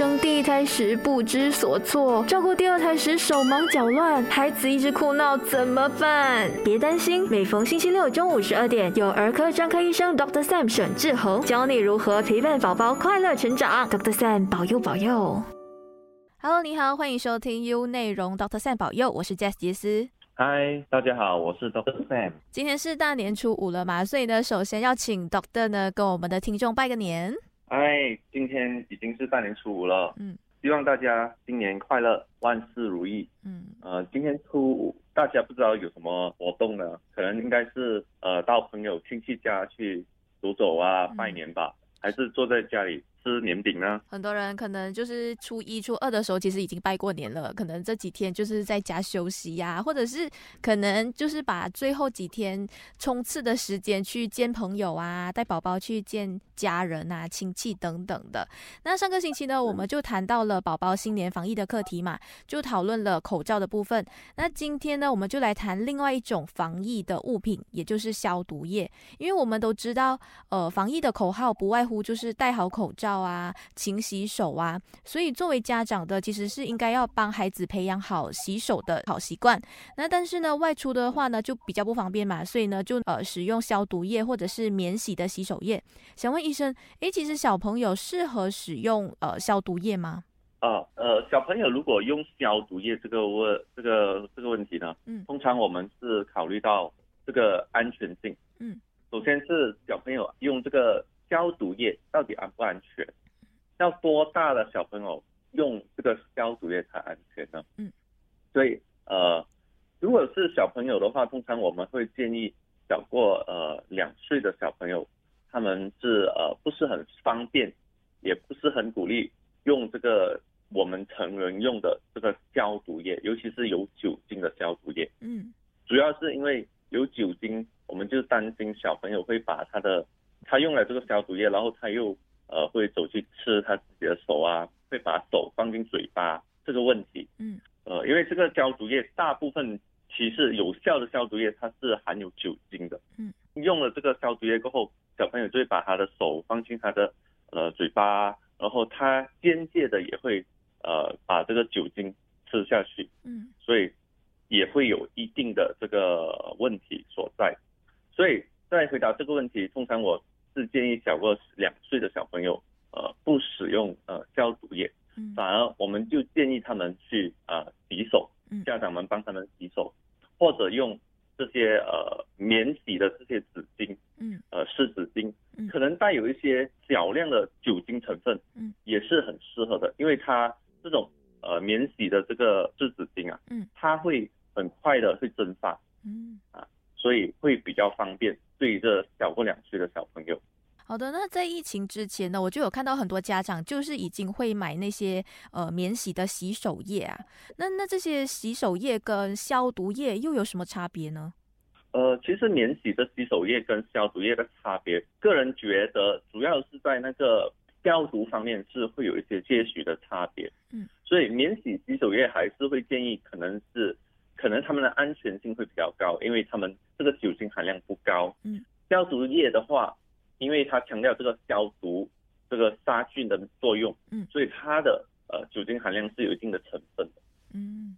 生第一胎时不知所措，照顾第二胎时手忙脚乱，孩子一直哭闹，怎么办？别担心，每逢星期六中午十二点，有儿科专科医生 Dr. Sam 沈志恒教你如何陪伴宝宝快乐成长。Dr. Sam 保佑保佑。Hello，你好，欢迎收听 U 内容 Dr. Sam 保佑，我是 Jess 杰斯。嗨，大家好，我是 Doctor Sam。今天是大年初五了嘛，所以呢，首先要请 Doctor 呢跟我们的听众拜个年。哎，今天已经是大年初五了，嗯，希望大家新年快乐，万事如意。嗯，呃，今天初五，大家不知道有什么活动呢？可能应该是呃到朋友亲戚家去走走啊，拜年吧，还是坐在家里。吃年饼呢？很多人可能就是初一、初二的时候，其实已经拜过年了。可能这几天就是在家休息呀，或者是可能就是把最后几天冲刺的时间去见朋友啊，带宝宝去见家人啊、亲戚等等的。那上个星期呢，我们就谈到了宝宝新年防疫的课题嘛，就讨论了口罩的部分。那今天呢，我们就来谈另外一种防疫的物品，也就是消毒液。因为我们都知道，呃，防疫的口号不外乎就是戴好口罩。啊，勤洗手啊，所以作为家长的其实是应该要帮孩子培养好洗手的好习惯。那但是呢，外出的话呢就比较不方便嘛，所以呢就呃使用消毒液或者是免洗的洗手液。想问医生，诶，其实小朋友适合使用呃消毒液吗？啊，呃，小朋友如果用消毒液这个问这个这个问题呢，嗯，通常我们是考虑到这个安全性，嗯，首先是小朋友用这个。消毒液到底安不安全？要多大的小朋友用这个消毒液才安全呢？嗯，所以呃，如果是小朋友的话，通常我们会建议小过呃两岁的小朋友，他们是呃不是很方便，也不是很鼓励用这个我们成人用的这个消毒液，尤其是有酒精的消毒液。嗯，主要是因为有酒精，我们就担心小朋友会把他的。他用了这个消毒液，然后他又呃会走去吃他自己的手啊，会把手放进嘴巴这个问题。嗯，呃，因为这个消毒液大部分其实有效的消毒液它是含有酒精的。嗯，用了这个消毒液过后，小朋友就会把他的手放进他的呃嘴巴，然后他间接的也会呃把这个酒精吃下去。嗯，所以也会有一定的这个问题所在。所以再回答这个问题，通常我。是建议小过两岁的小朋友，呃，不使用呃消毒液，反而我们就建议他们去呃洗手，家长们帮他们洗手，或者用这些呃免洗的这些纸巾，嗯，呃湿纸巾，可能带有一些少量的酒精成分，嗯，也是很适合的，因为它这种呃免洗的这个湿纸巾啊，嗯，它会很快的会蒸发，嗯，啊，所以会比较方便。对这小过两岁的小朋友，好的。那在疫情之前呢，我就有看到很多家长就是已经会买那些呃免洗的洗手液啊。那那这些洗手液跟消毒液又有什么差别呢？呃，其实免洗的洗手液跟消毒液的差别，个人觉得主要是在那个消毒方面是会有一些些许的差别。嗯，所以免洗洗手液还是会建议可能是。可能他们的安全性会比较高，因为他们这个酒精含量不高。嗯，消毒液的话，因为它强调这个消毒、这个杀菌的作用，嗯，所以它的呃酒精含量是有一定的成分的。嗯，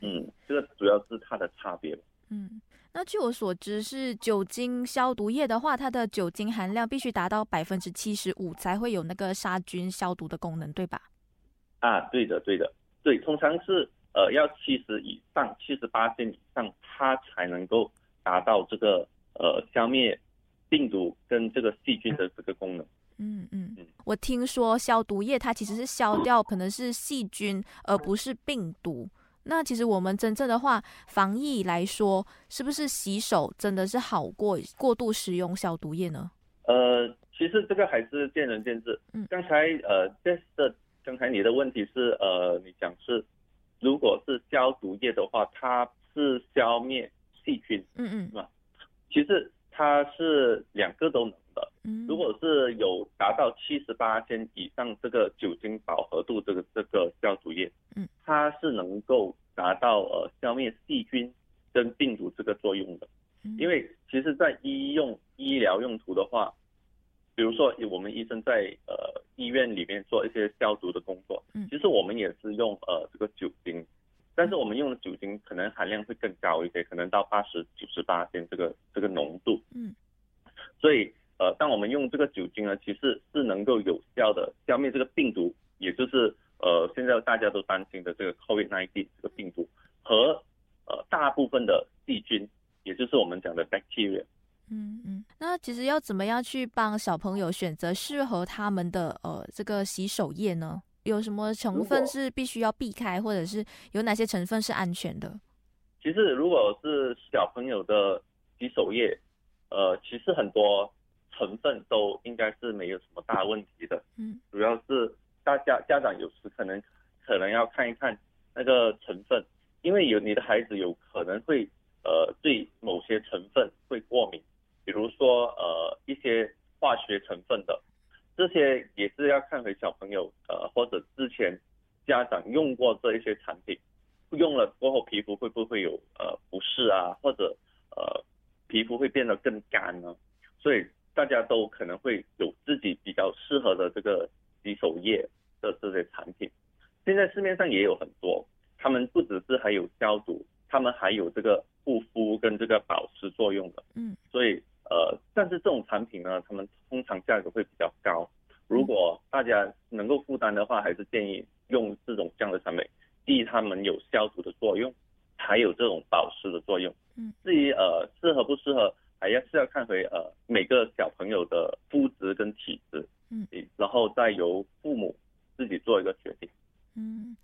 嗯，这个主要是它的差别。嗯，那据我所知，是酒精消毒液的话，它的酒精含量必须达到百分之七十五才会有那个杀菌消毒的功能，对吧？啊，对的，对的，对，通常是。呃，要七十以上，七十八线以上，它才能够达到这个呃消灭病毒跟这个细菌的这个功能。嗯嗯嗯。我听说消毒液它其实是消掉可能是细菌，而不是病毒。那其实我们真正的话，防疫来说，是不是洗手真的是好过过度使用消毒液呢？呃，其实这个还是见仁见智。嗯。刚才呃，这是刚才你的问题是呃，你讲是。如果是消毒液的话，它是消灭细菌，嗯嗯，是吧？其实它是两个都能的。嗯，如果是有达到七十八天以上这个酒精饱和度，这个这个消毒液，嗯，它是能够达到呃消灭细菌跟病毒这个作用的。因为其实，在医用医疗用途的话，比如说我们医生在呃医院里面做一些消毒的工作，嗯，其实我们也是用呃这个酒精，但是我们用的酒精可能含量会更高一些，可能到八十九十八天这个这个浓度，嗯，所以呃当我们用这个酒精呢，其实是能够有效的消灭这个病毒，也就是呃现在大家都担心的这个 COVID-19 这个病毒和呃大部分的细菌，也就是我们讲的 bacteria。其实要怎么样去帮小朋友选择适合他们的呃这个洗手液呢？有什么成分是必须要避开，或者是有哪些成分是安全的？其实如果是小朋友的洗手液，呃，其实很多成分都应该是没有什么大问题的。嗯，主要是大家家长有时可能可能要看一看那个成分，因为有你的孩子有可能会呃对某些成分会过敏。比如说，呃，一些化学成分的，这些也是要看回小朋友，呃，或者之前家长用过这一些产品，用了过后皮肤会不会有呃不适啊，或者呃皮肤会变得更干呢？所以大家都可能会有自己比较适合的这个洗手液的这些产品。现在市面上也有很多，他们不只是还有消毒，他们还有这个护肤跟这个保湿作用的。嗯，所以。呃，但是这种产品呢，他们通常价格会比较高。如果大家能够负担的话，还是建议用这种这样的产品。第一，它们有消毒的作用，还有这种保湿的作用。嗯。至于呃适合不适合，还要是要看回呃每个小朋友的肤质跟体质。嗯。然后再由父母自己做一个决定。嗯。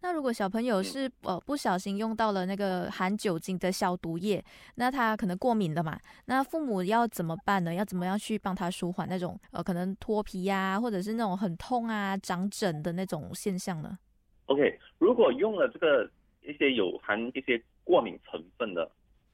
那如果小朋友是呃不小心用到了那个含酒精的消毒液，那他可能过敏的嘛？那父母要怎么办呢？要怎么样去帮他舒缓那种呃可能脱皮呀，或者是那种很痛啊、长疹的那种现象呢？OK，如果用了这个一些有含一些过敏成分的，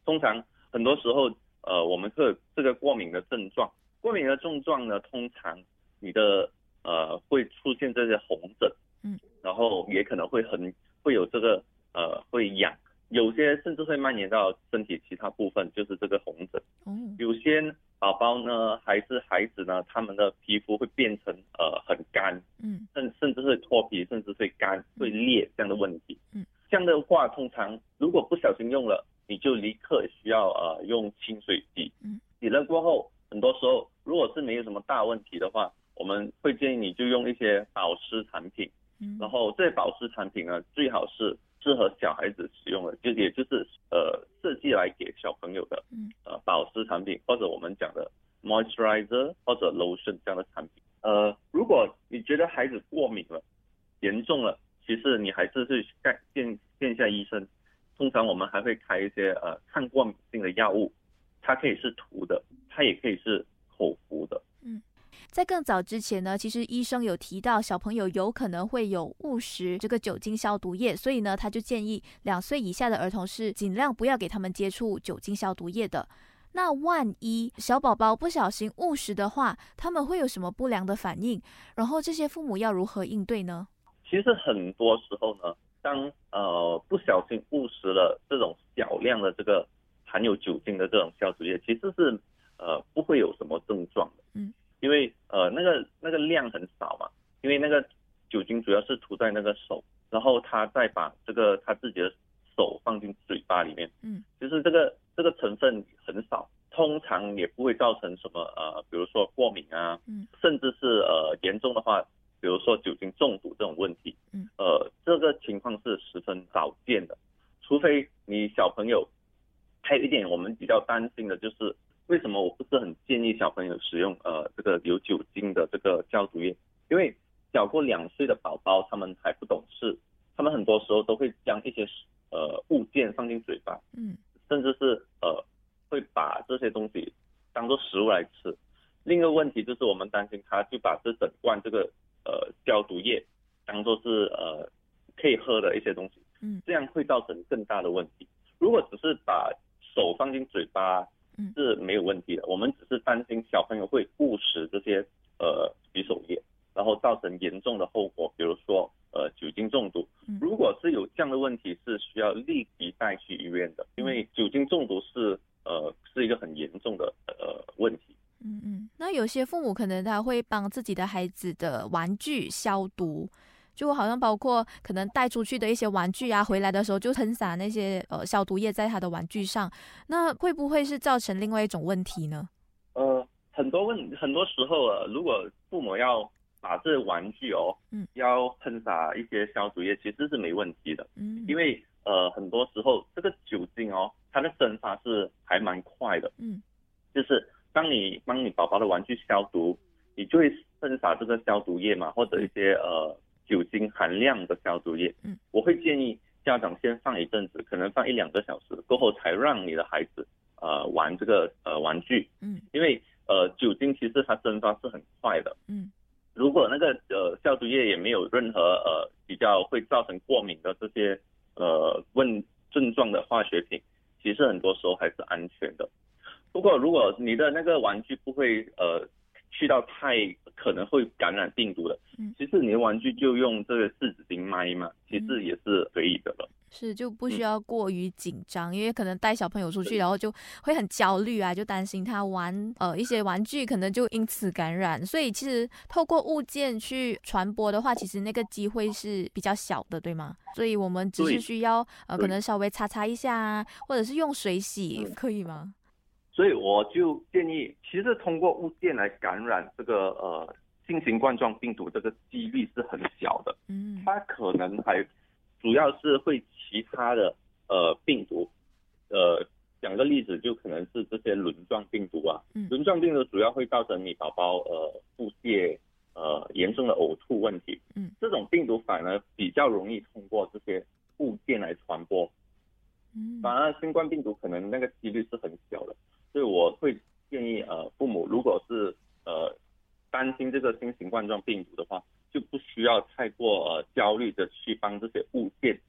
通常很多时候呃我们会这个过敏的症状，过敏的症状呢，通常你的呃会出现这些红疹。嗯，然后也可能会很会有这个呃会痒，有些甚至会蔓延到身体其他部分，就是这个红疹。嗯，有些宝宝呢还是孩子呢，他们的皮肤会变成呃很干，嗯，甚甚至会脱皮，甚至会干会裂这样的问题。嗯，这样的话通常如果不小心用了，你就立刻需要呃用清水洗。嗯，洗了过后，很多时候如果是没有什么大问题的话，我们会建议你就用一些保湿产品。然后这些保湿产品呢，最好是适合小孩子使用的，就也就是呃设计来给小朋友的，呃保湿产品或者我们讲的 moisturizer 或者 lotion 这样的产品。呃，如果你觉得孩子过敏了，严重了，其实你还是去看见见一下医生。通常我们还会开一些呃抗过敏性的药物，它可以是涂的，它也可以是口服的。在更早之前呢，其实医生有提到小朋友有可能会有误食这个酒精消毒液，所以呢，他就建议两岁以下的儿童是尽量不要给他们接触酒精消毒液的。那万一小宝宝不小心误食的话，他们会有什么不良的反应？然后这些父母要如何应对呢？其实很多时候呢，当呃不小心误食了这种小量的这个含有酒精的这种消毒液，其实是呃不会有什么症状的。嗯。因为呃那个那个量很少嘛，因为那个酒精主要是涂在那个手，然后他再把这个他自己的手放进嘴巴里面，嗯，就是这个这个成分很少，通常也不会造成什么呃，比如说过敏啊，嗯，甚至是呃严重的话，比如说酒精中毒这种问题，嗯，呃这个情况是十分少见的，除非你小朋友，还有一点我们比较担心的就是。为什么我议小朋友使用呃这个有酒精的这个消毒液？因为小过两岁的宝宝他们还不懂事，他们很多时候都会将一些呃物件放进嘴巴，嗯，甚至是呃会把这些东西当做食物来吃。另一个问题就是我们担心他就把这整罐这个呃消毒液当做是呃可以喝的一些东西，嗯，这样会造成更大的问题。如果只是把手放进嘴巴。是没有问题的，我们只是担心小朋友会误食这些呃洗手液，然后造成严重的后果，比如说呃酒精中毒。如果是有这样的问题，是需要立即带去医院的，因为酒精中毒是呃是一个很严重的呃问题。嗯嗯，那有些父母可能他会帮自己的孩子的玩具消毒，就好像包括可能带出去的一些玩具啊，回来的时候就喷洒那些呃消毒液在他的玩具上，那会不会是造成另外一种问题呢？呃，很多问很多时候啊，如果父母要把这玩具哦，嗯，要喷洒一些消毒液，其实是没问题的，嗯，因为呃很多时候这个酒精哦，它的蒸发是还蛮快的，嗯，就是当你帮你宝宝的玩具消毒，你就会喷洒这个消毒液嘛，或者一些呃酒精含量的消毒液，嗯，我会建议家长先放一阵子，可能放一两个小时过后才让你的孩子呃玩这个呃玩具，嗯，因为呃酒精其实它蒸发是很快的，嗯。如果那个呃消毒液也没有任何呃比较会造成过敏的这些呃问症状的化学品，其实很多时候还是安全的。不过如果你的那个玩具不会呃去到太可能会感染病毒的，其实你的玩具就用这个湿纸巾麦嘛，其实也是可以的了。是就不需要过于紧张，因为可能带小朋友出去，然后就会很焦虑啊，就担心他玩呃一些玩具可能就因此感染。所以其实透过物件去传播的话，其实那个机会是比较小的，对吗？所以我们只是需要呃可能稍微擦擦一下啊，或者是用水洗，可以吗？所以我就建议，其实通过物件来感染这个呃新型冠状病毒，这个几率是很小的。嗯，它可能还。主要是会其他的呃病毒，呃讲个例子就可能是这些轮状病毒啊，轮状病毒主要会造成你宝宝呃腹泻呃严重的呕吐问题，嗯，这种病毒反而比较容易通过这些物件来传播，嗯，反而新冠病毒可能那个几率是很小的，所以我会建议呃父母如果是呃担心这个新型冠状病毒的话。就不需要太过呃焦虑的去帮这些物件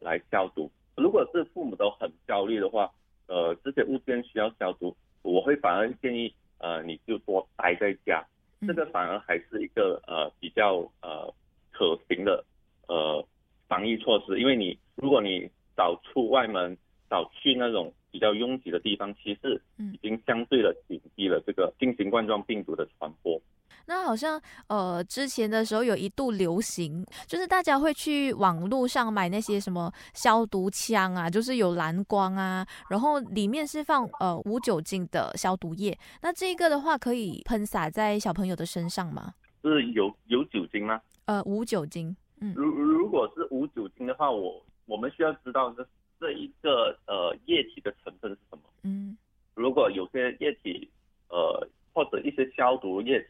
来消毒。如果是父母都很焦虑的话，呃，这些物件需要消毒，我会反而建议呃你就多待在家，这个反而还是一个呃比较呃可行的呃防疫措施。因为你如果你早出外门，早去那种比较拥挤的地方，其实已经相对的紧闭了这个新型冠状病毒的传播。那好像呃，之前的时候有一度流行，就是大家会去网络上买那些什么消毒枪啊，就是有蓝光啊，然后里面是放呃无酒精的消毒液。那这个的话可以喷洒在小朋友的身上吗？是有有酒精吗？呃，无酒精。嗯。如如果是无酒精的话，我我们需要知道这这一个呃液体的成分是什么？嗯。如果有些液体呃或者一些消毒液。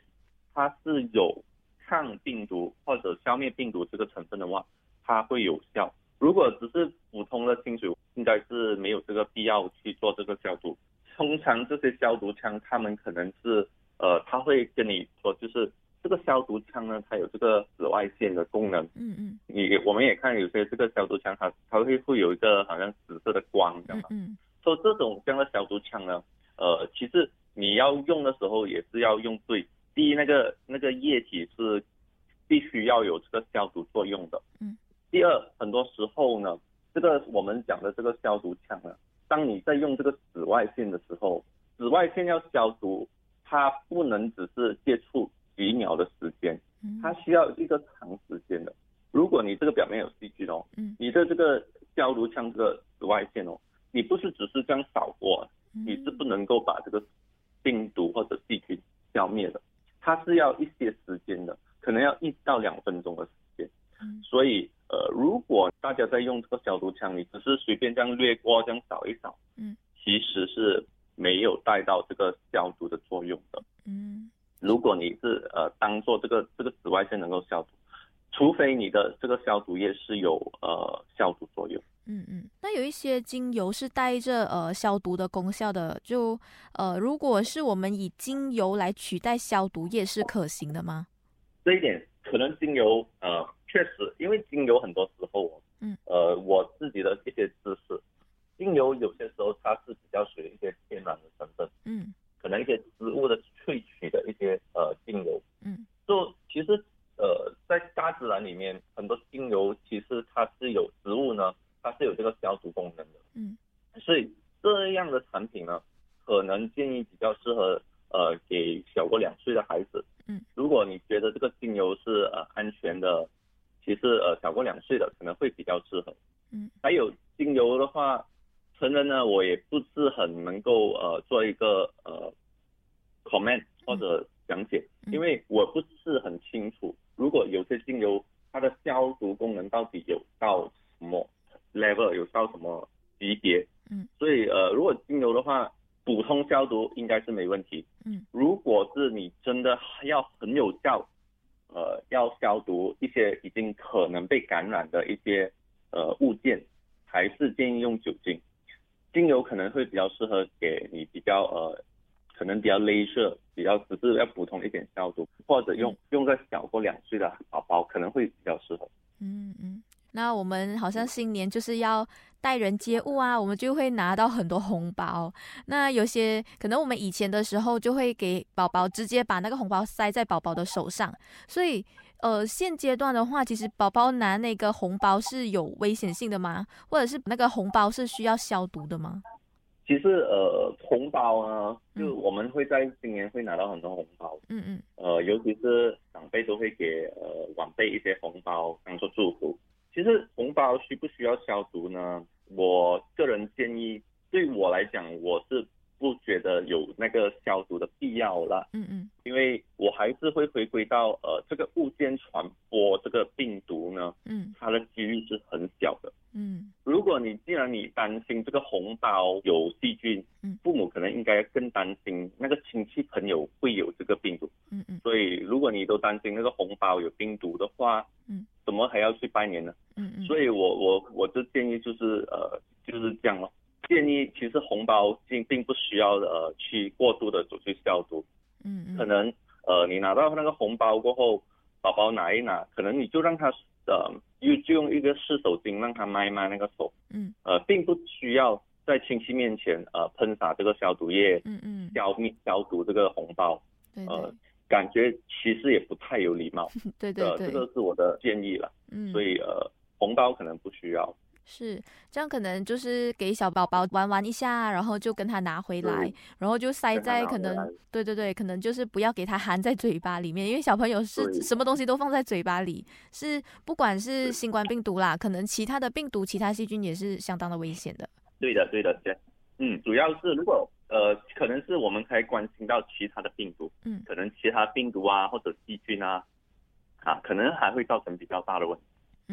它是有抗病毒或者消灭病毒这个成分的话，它会有效。如果只是普通的清水，应该是没有这个必要去做这个消毒。通常这些消毒枪，他们可能是呃，他会跟你说，就是这个消毒枪呢，它有这个紫外线的功能。嗯嗯。你我们也看有些这个消毒枪，它它会会有一个好像紫色的光，这样嗯。说这种这样的消毒枪呢，呃，其实你要用的时候也是要用对。第一，那个那个液体是必须要有这个消毒作用的。嗯。第二，很多时候呢，这个我们讲的这个消毒枪呢，当你在用这个紫外线的时候，紫外线要消毒，它不能只是接触几秒的时间，它需要一个长时间的。如果你这个表面有细菌哦，嗯，你的这个消毒枪这个紫外线哦，你不是只是这样扫过，你是不能够把这个病毒或者细菌消灭的。它是要一些时间的，可能要一到两分钟的时间。嗯，所以呃，如果大家在用这个消毒枪，你只是随便这样掠过、这样扫一扫，嗯，其实是没有带到这个消毒的作用的。嗯，如果你是呃当做这个这个紫外线能够消毒，除非你的这个消毒液是有呃消毒作用。嗯嗯，那有一些精油是带着呃消毒的功效的，就呃，如果是我们以精油来取代消毒液是可行的吗？这一点可能精油呃确实，因为精油很多时候，嗯，呃，我自己的一些知识，精油有些时候它是比较属于一些天然的成分，嗯，可能一些植物的萃取的一些呃精油，嗯，就其实呃在大自然里面很多精油其实它是有植物呢。它是有这个消毒功能的，嗯，所以这样的产品呢，可能建议比较适合呃给小过两岁的孩子，嗯，如果你觉得这个精油是呃安全的，其实呃小过两岁的可能会比较适合，嗯，还有精油的话，成人呢我也不是很能够呃做一个呃 comment 或者讲解，因为我不是很清楚，如果有些精油它的消毒功能到底有到什么 level，有到什么级别，嗯，所以呃如果精油的话。普通消毒应该是没问题。嗯，如果是你真的要很有效，呃，要消毒一些已经可能被感染的一些呃物件，还是建议用酒精。精油可能会比较适合给你比较呃，可能比较镭射，比较只是要普通一点消毒，或者用用个小过两岁的宝宝可能会比较适合。嗯嗯。那我们好像新年就是要待人接物啊，我们就会拿到很多红包。那有些可能我们以前的时候就会给宝宝直接把那个红包塞在宝宝的手上，所以呃现阶段的话，其实宝宝拿那个红包是有危险性的吗？或者是那个红包是需要消毒的吗？其实呃红包呢，就我们会在今年会拿到很多红包，嗯嗯，呃尤其是长辈都会给呃晚辈一些红包当做祝福。其实红包需不需要消毒呢？我个人建议，对我来讲，我是不觉得有那个消毒的必要了。嗯嗯，因为我还是会回归到呃，这个物件传播这个病毒呢，嗯，它的几率是很小的。嗯，如果你既然你担心这个红包有细菌，嗯，父母可能应该更担心那个亲戚朋友会有这个病毒。嗯嗯，所以如果你都担心那个红包有病毒的话，嗯。怎么还要去拜年呢？嗯嗯，所以我我我的建议就是呃就是这样咯。建议其实红包并并不需要呃去过度的走去消毒。嗯嗯，可能呃你拿到那个红包过后，宝宝拿一拿，可能你就让他呃用就用一个湿手巾让他抹一抹那个手。嗯，呃并不需要在亲戚面前呃喷洒这个消毒液。嗯嗯，消灭消毒这个红包。呃。感觉其实也不太有礼貌，对对对，这个是我的建议了。嗯，所以呃，红包可能不需要。是这样，可能就是给小宝宝玩玩一下，然后就跟他拿回来，然后就塞在可能，对对对，可能就是不要给他含在嘴巴里面，因为小朋友是什么东西都放在嘴巴里，是不管是新冠病毒啦，可能其他的病毒、其他细菌也是相当的危险的。对的，对的，对。嗯，主要是如果。呃，可能是我们才关心到其他的病毒，嗯，可能其他病毒啊或者细菌啊，啊，可能还会造成比较大的问题。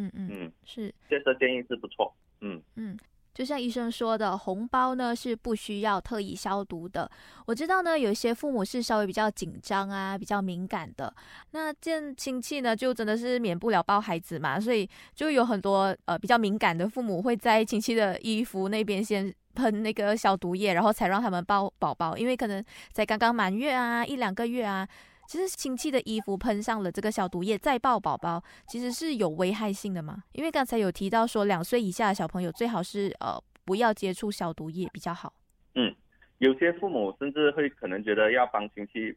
嗯嗯嗯，是，这个建议是不错。嗯嗯，就像医生说的，红包呢是不需要特意消毒的。我知道呢，有些父母是稍微比较紧张啊，比较敏感的，那见亲戚呢就真的是免不了抱孩子嘛，所以就有很多呃比较敏感的父母会在亲戚的衣服那边先。喷那个消毒液，然后才让他们抱宝宝，因为可能才刚刚满月啊，一两个月啊，其实亲戚的衣服喷上了这个消毒液再抱宝宝，其实是有危害性的嘛。因为刚才有提到说，两岁以下的小朋友最好是呃不要接触消毒液比较好。嗯，有些父母甚至会可能觉得要帮亲戚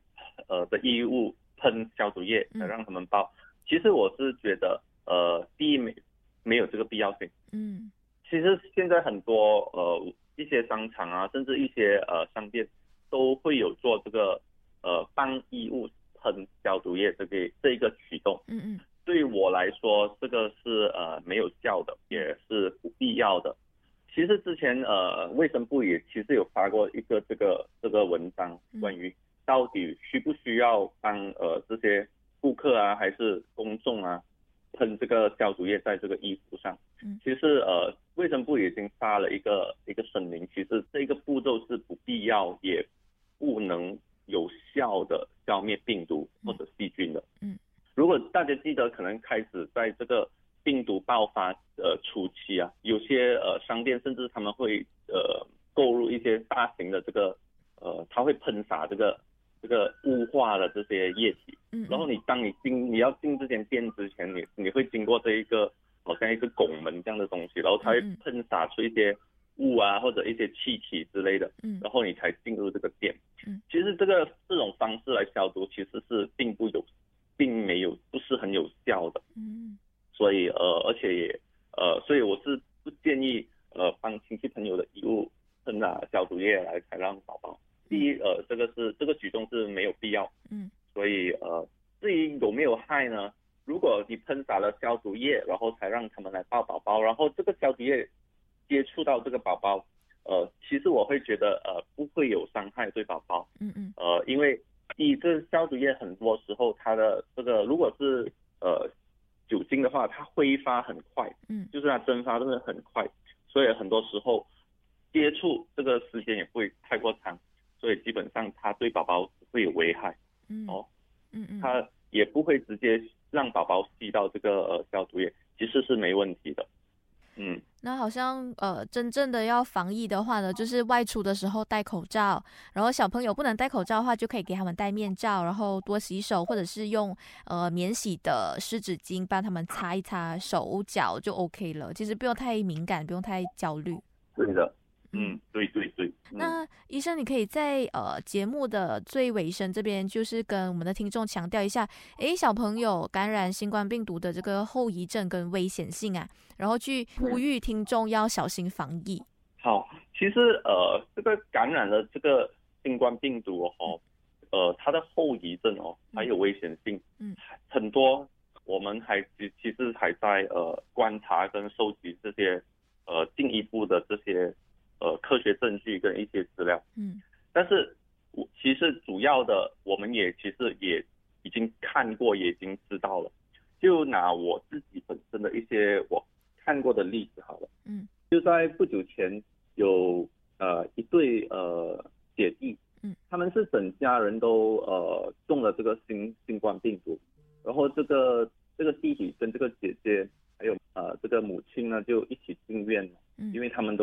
呃的衣物喷消毒液来让他们抱，其实我是觉得呃第一没没有这个必要性。嗯，其实现在很多呃。一些商场啊，甚至一些呃商店都会有做这个呃帮衣物喷消毒液这个这一个举动。嗯嗯。对我来说，这个是呃没有效的，也是不必要的。其实之前呃卫生部也其实有发过一个这个这个文章，关于到底需不需要帮呃这些顾客啊还是公众啊喷这个消毒液在这个衣服上。嗯。其实呃。卫生部已经发了一个一个声明，其实这个步骤是不必要，也不能有效的消灭病毒或者细菌的。嗯，如果大家记得，可能开始在这个病毒爆发呃初期啊，有些呃商店甚至他们会呃购入一些大型的这个呃，他会喷洒这个这个雾化的这些液体。嗯，然后你当你进你要进这间店之前，你你会经过这一个。好像一个拱门这样的东西，然后它会喷洒出一些物啊，或者一些气体之类的，嗯，然后你才进入这个店，嗯，其实这个这种方式来消毒其实是并不有，并没有不是很有效的，嗯，所以呃，而且也呃，所以我是不建议呃，帮亲戚朋友的衣物喷洒消毒液来才让宝宝。第一呃，这个是这个举动是没有必要，嗯，所以呃，至于有没有害呢？如果你喷洒了消毒液，然后才让他们来抱宝宝，然后这个消毒液。接触到这个宝宝，呃，其实我会觉得呃不会有伤害对宝宝，嗯嗯，呃，因为第一个消毒液很多时候它的这个如果是呃酒精的话，它挥发很快，嗯，就是它蒸发都会很快，所以很多时候接触这个时间也不会太过长，所以基本上它对宝宝会有危害，嗯，哦，嗯嗯，它也不会直接。让宝宝吸到这个呃消毒液，其实是没问题的。嗯，那好像呃真正的要防疫的话呢，就是外出的时候戴口罩，然后小朋友不能戴口罩的话，就可以给他们戴面罩，然后多洗手，或者是用呃免洗的湿纸巾帮他们擦一擦手脚就 OK 了。其实不用太敏感，不用太焦虑。对的。嗯，对对对。那医生，你可以在呃节目的最尾声这边，就是跟我们的听众强调一下，诶，小朋友感染新冠病毒的这个后遗症跟危险性啊，然后去呼吁听众要小心防疫。好，其实呃，这个感染了这个新冠病毒哦，呃，它的后遗症哦，还有危险性，嗯，很多，我们还其其实还在呃观察跟收集这些呃进一步的这些。呃，科学证据跟一些资料，嗯，但是我其实主要的，我们也其实也已经看过，也已经知道了。就拿我自己本身的一些我看过的例子好了，嗯，就在不久前有呃一对呃姐弟，嗯，他们是整家人都呃中了这个新新冠病毒，然后这个这个弟弟跟这个姐姐还有呃这个母亲呢就一起进院了。因为他们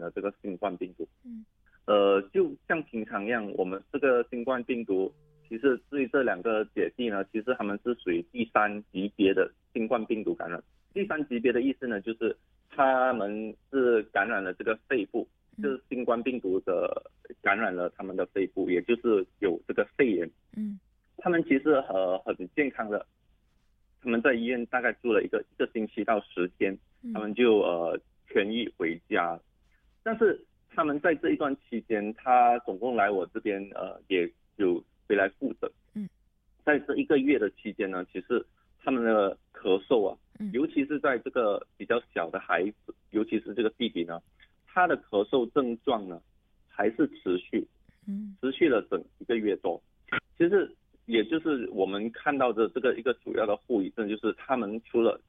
都感染了这个新冠病毒，嗯，呃，就像平常一样，我们这个新冠病毒，其实对这两个姐弟呢，其实他们是属于第三级别的新冠病毒感染。第三级别的意思呢，就是他们是感染了这个肺部，就是新冠病毒的感染了他们的肺部，也就是有这个肺炎。嗯，他们其实呃很健康的，他们在医院大概住了一个一个星期到十天，他们就呃。痊愈回家，但是他们在这一段期间，他总共来我这边，呃，也有回来复诊。嗯，在这一个月的期间呢，其实他们的咳嗽啊，尤其是在这个比较小的孩子，尤其是这个弟弟呢，他的咳嗽症状呢还是持续，嗯，持续了整一个月多。其实也就是我们看到的这个一个主要的后遗症，就是他们除了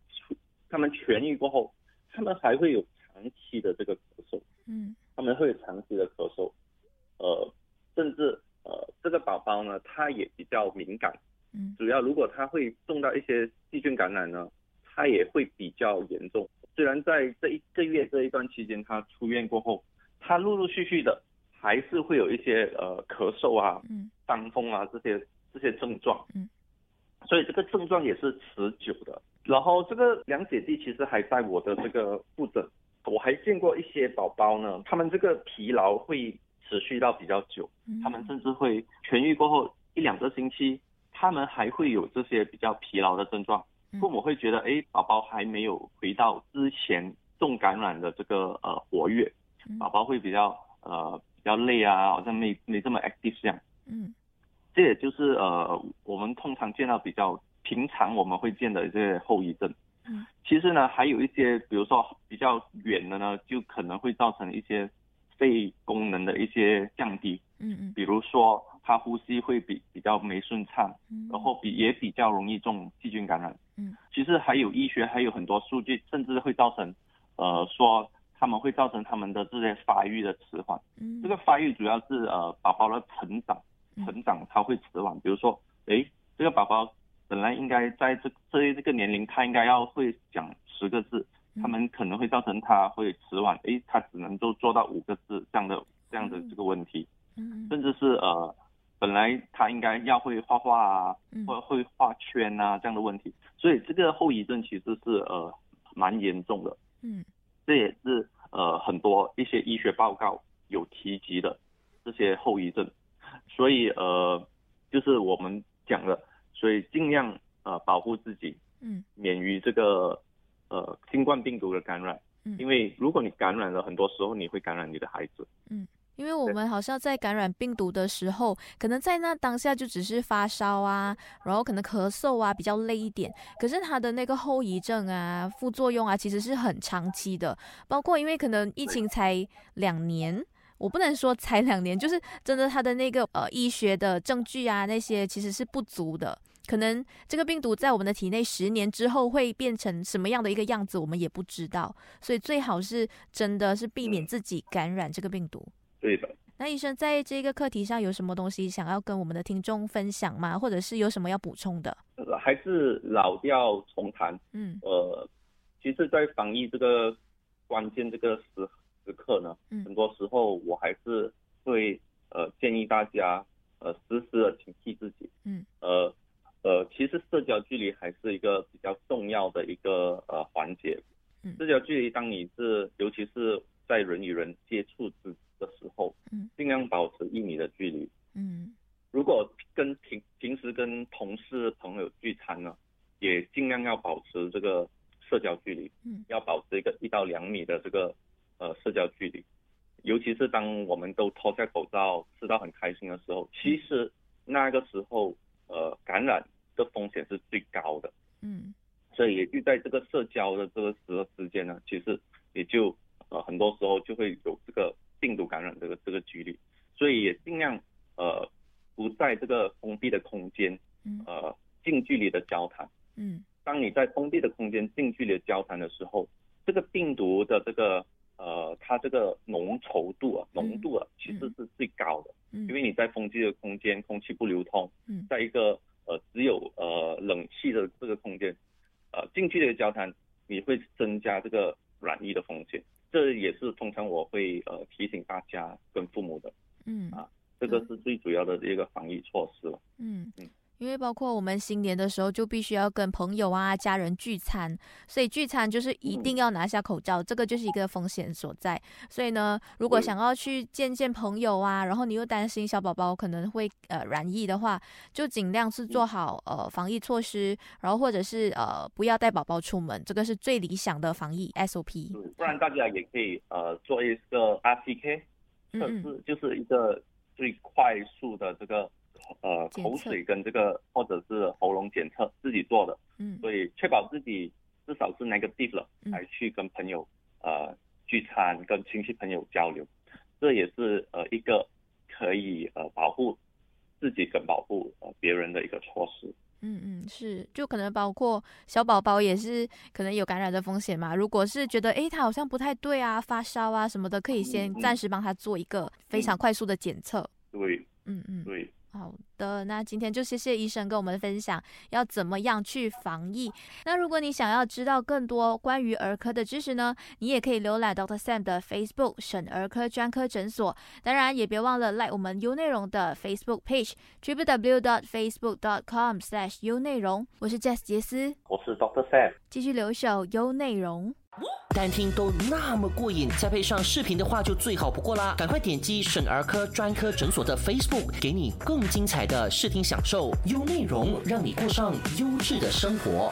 他们痊愈过后。他们还会有长期的这个咳嗽，嗯，他们会有长期的咳嗽，呃，甚至呃，这个宝宝呢，他也比较敏感，嗯，主要如果他会中到一些细菌感染呢，他也会比较严重。虽然在这一个月这一段期间，他出院过后，他陆陆续续的还是会有一些呃咳嗽啊、嗯。伤风啊这些这些症状，嗯，所以这个症状也是持久的。然后这个两姐弟其实还在我的这个复诊，我还见过一些宝宝呢，他们这个疲劳会持续到比较久，他们甚至会痊愈过后一两个星期，他们还会有这些比较疲劳的症状，父母会觉得，哎，宝宝还没有回到之前重感染的这个呃活跃，宝宝会比较呃比较累啊，好像没没这么 active 这样，嗯，这也就是呃我们通常见到比较。平常我们会见的这些后遗症，嗯，其实呢还有一些，比如说比较远的呢，就可能会造成一些肺功能的一些降低，嗯嗯，比如说他呼吸会比比较没顺畅，嗯，然后比也比较容易中细菌感染，嗯，其实还有医学还有很多数据，甚至会造成，呃，说他们会造成他们的这些发育的迟缓，嗯，这个发育主要是呃宝宝的成长，成长它会迟缓，比如说，哎，这个宝宝。本来应该在这这这个年龄，他应该要会讲十个字，他们可能会造成他会迟缓，诶，他只能够做到五个字这样的这样的这个问题，嗯，甚至是呃，本来他应该要会画画啊，或会画圈啊这样的问题，所以这个后遗症其实是呃蛮严重的，嗯，这也是呃很多一些医学报告有提及的这些后遗症，所以呃就是我们讲的。所以尽量呃保护自己，嗯，免于这个呃新冠病毒的感染，嗯，因为如果你感染了，很多时候你会感染你的孩子，嗯。因为我们好像在感染病毒的时候，可能在那当下就只是发烧啊，然后可能咳嗽啊，比较累一点。可是它的那个后遗症啊、副作用啊，其实是很长期的。包括因为可能疫情才两年，我不能说才两年，就是真的它的那个呃医学的证据啊那些其实是不足的。可能这个病毒在我们的体内十年之后会变成什么样的一个样子，我们也不知道。所以最好是真的是避免自己感染这个病毒。对的。那医生在这个课题上有什么东西想要跟我们的听众分享吗？或者是有什么要补充的？还是老调重弹。嗯。呃，其实，在防疫这个关键这个时时刻呢，很多时候我还是会呃建议大家呃时时的警惕自己。嗯。呃。呃，其实社交距离还是一个比较重要的一个呃环节。嗯，社交距离，当你是尤其是在人与人接触之的时候，嗯，尽量保持一米的距离。嗯，如果跟平平时跟同事朋友聚餐呢，也尽量要保持这个社交距离。嗯，要保持一个一到两米的这个呃社交距离。尤其是当我们都脱下口罩吃到很开心的时候，其实那个时候。呃，感染的风险是最高的，嗯，所以也就在这个社交的这个时时间呢，其实也就呃很多时候就会有这个病毒感染这个这个几率，所以也尽量呃不在这个封闭的空间，呃近距离的交谈，嗯，当你在封闭的空间近距离的交谈的时候，这个病毒的这个呃它这个浓稠度啊浓度啊其实是最高的。因为你在封闭的空间，空气不流通，嗯。在一个呃只有呃冷气的这个空间，呃近距离的交谈，你会增加这个染疫的风险。这也是通常我会呃提醒大家跟父母的，嗯。啊，这个是最主要的一个防疫措施了，嗯。嗯。因为包括我们新年的时候就必须要跟朋友啊、家人聚餐，所以聚餐就是一定要拿下口罩，这个就是一个风险所在。所以呢，如果想要去见见朋友啊，然后你又担心小宝宝可能会呃染疫的话，就尽量是做好呃防疫措施，然后或者是呃不要带宝宝出门，这个是最理想的防疫 SOP。不然大家也可以呃做一个 RTK 测试，就是一个最快速的这个。呃，口水跟这个或者是喉咙检测自己做的，嗯，所以确保自己至少是 negative 了，才去跟朋友呃聚餐，跟亲戚朋友交流，这也是呃一个可以呃保护自己跟保护呃别人的一个措施。嗯嗯，是，就可能包括小宝宝也是可能有感染的风险嘛。如果是觉得哎他好像不太对啊，发烧啊什么的，可以先暂时帮他做一个非常快速的检测。对，嗯嗯，对。好的，那今天就谢谢医生跟我们分享要怎么样去防疫。那如果你想要知道更多关于儿科的知识呢，你也可以浏览 Doctor Sam 的 Facebook 省儿科专科诊所。当然也别忘了 like 我们 U 内容的 Facebook page triple w dot facebook dot com slash U 内容。我是 Jess 杰斯，我是 Doctor Sam，继续留守 U 内容。单听都那么过瘾，再配上视频的话就最好不过啦！赶快点击省儿科专科诊所的 Facebook，给你更精彩的视听享受，优内容，让你过上优质的生活。